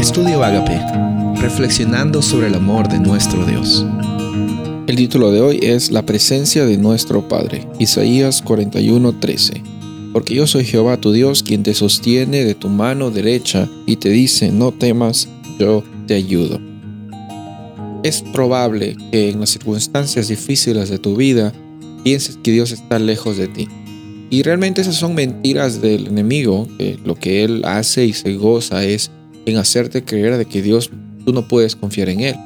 Estudio Agape, reflexionando sobre el amor de nuestro Dios. El título de hoy es La presencia de nuestro Padre, Isaías 41:13. Porque yo soy Jehová tu Dios, quien te sostiene de tu mano derecha y te dice, no temas, yo te ayudo. Es probable que en las circunstancias difíciles de tu vida pienses que Dios está lejos de ti. Y realmente esas son mentiras del enemigo, que lo que él hace y se goza es hacerte creer de que Dios, tú no puedes confiar en Él,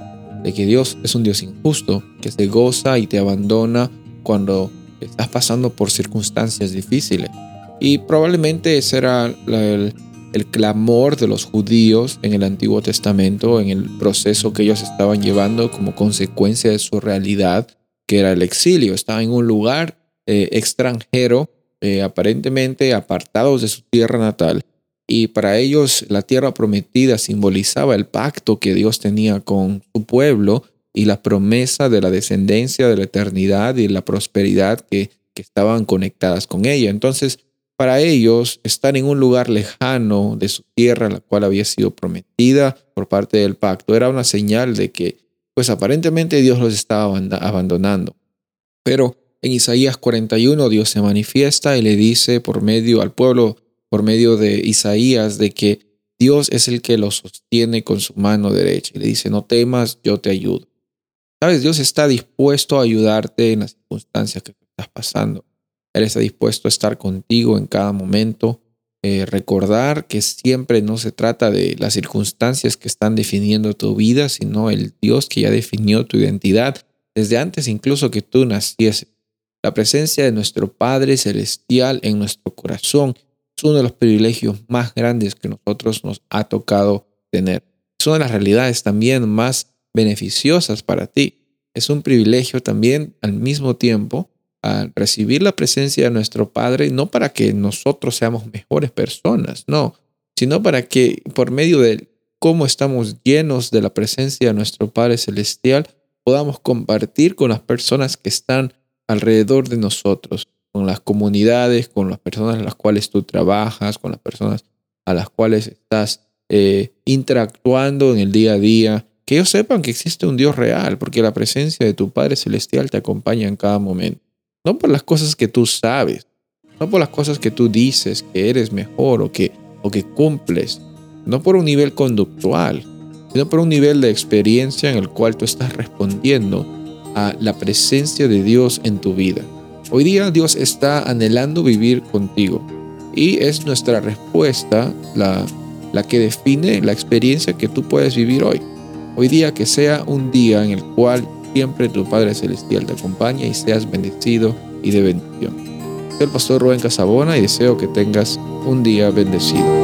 de que Dios es un Dios injusto, que se goza y te abandona cuando estás pasando por circunstancias difíciles. Y probablemente ese era el, el clamor de los judíos en el Antiguo Testamento, en el proceso que ellos estaban llevando como consecuencia de su realidad, que era el exilio. Estaban en un lugar eh, extranjero, eh, aparentemente apartados de su tierra natal, y para ellos la tierra prometida simbolizaba el pacto que Dios tenía con su pueblo y la promesa de la descendencia de la eternidad y la prosperidad que, que estaban conectadas con ella. Entonces, para ellos, estar en un lugar lejano de su tierra, la cual había sido prometida por parte del pacto, era una señal de que, pues aparentemente Dios los estaba abandonando. Pero en Isaías 41 Dios se manifiesta y le dice por medio al pueblo por medio de Isaías de que Dios es el que lo sostiene con su mano derecha y le dice, no temas, yo te ayudo. Sabes, Dios está dispuesto a ayudarte en las circunstancias que estás pasando. Él está dispuesto a estar contigo en cada momento. Eh, recordar que siempre no se trata de las circunstancias que están definiendo tu vida, sino el Dios que ya definió tu identidad desde antes incluso que tú nacieses. La presencia de nuestro Padre Celestial en nuestro corazón es uno de los privilegios más grandes que nosotros nos ha tocado tener. Es una de las realidades también más beneficiosas para ti. Es un privilegio también al mismo tiempo al recibir la presencia de nuestro Padre, no para que nosotros seamos mejores personas, no, sino para que por medio de cómo estamos llenos de la presencia de nuestro Padre Celestial, podamos compartir con las personas que están alrededor de nosotros con las comunidades, con las personas en las cuales tú trabajas, con las personas a las cuales estás eh, interactuando en el día a día, que ellos sepan que existe un Dios real, porque la presencia de tu Padre Celestial te acompaña en cada momento. No por las cosas que tú sabes, no por las cosas que tú dices que eres mejor o que, o que cumples, no por un nivel conductual, sino por un nivel de experiencia en el cual tú estás respondiendo a la presencia de Dios en tu vida. Hoy día Dios está anhelando vivir contigo y es nuestra respuesta la, la que define la experiencia que tú puedes vivir hoy. Hoy día que sea un día en el cual siempre tu Padre Celestial te acompañe y seas bendecido y de bendición. Soy el pastor Rubén Casabona y deseo que tengas un día bendecido.